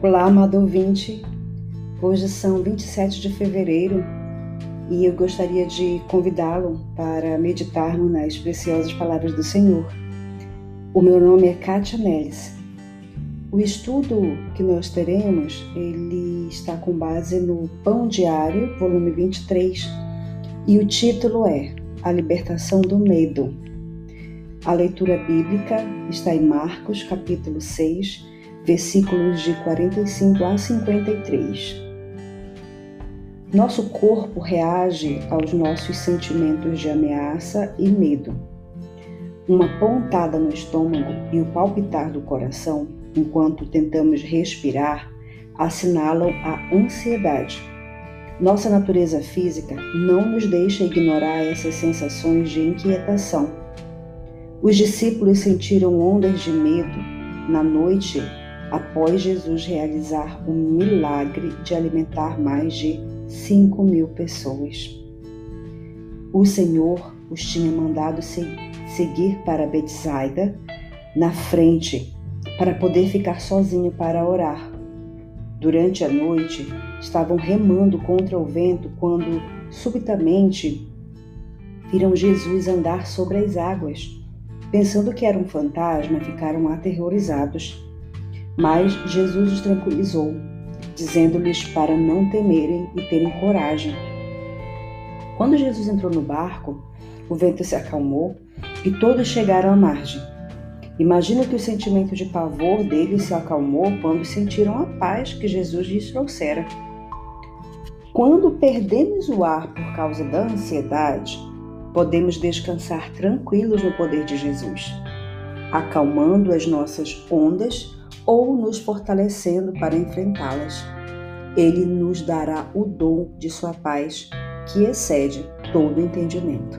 Olá, amado ouvinte. Hoje são 27 de fevereiro e eu gostaria de convidá-lo para meditarmos nas preciosas palavras do Senhor. O meu nome é Kátia Nelis. O estudo que nós teremos, ele está com base no Pão Diário, volume 23, e o título é A Libertação do Medo. A leitura bíblica está em Marcos, capítulo 6, versículos de 45 a 53. Nosso corpo reage aos nossos sentimentos de ameaça e medo. Uma pontada no estômago e o palpitar do coração, enquanto tentamos respirar, assinalam a ansiedade. Nossa natureza física não nos deixa ignorar essas sensações de inquietação. Os discípulos sentiram ondas de medo na noite após Jesus realizar o milagre de alimentar mais de 5 mil pessoas. O Senhor os tinha mandado seguir para Betsaida na frente para poder ficar sozinho para orar. Durante a noite, estavam remando contra o vento quando, subitamente, viram Jesus andar sobre as águas. Pensando que era um fantasma, ficaram aterrorizados. Mas Jesus os tranquilizou, dizendo-lhes para não temerem e terem coragem. Quando Jesus entrou no barco, o vento se acalmou e todos chegaram à margem. Imagino que o sentimento de pavor deles se acalmou quando sentiram a paz que Jesus lhes trouxera. Quando perdemos o ar por causa da ansiedade, podemos descansar tranquilos no poder de Jesus, acalmando as nossas ondas ou nos fortalecendo para enfrentá-las. Ele nos dará o dom de sua paz, que excede todo entendimento.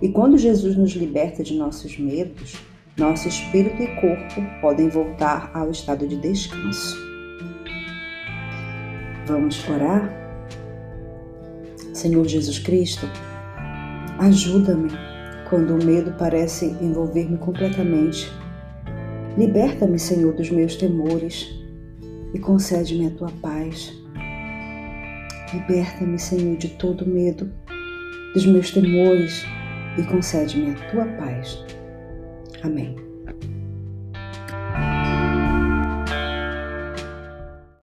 E quando Jesus nos liberta de nossos medos, nosso espírito e corpo podem voltar ao estado de descanso. Vamos orar? Senhor Jesus Cristo, ajuda-me quando o medo parece envolver-me completamente Liberta-me, Senhor, dos meus temores e concede-me a tua paz. Liberta-me, Senhor, de todo medo, dos meus temores e concede-me a tua paz. Amém.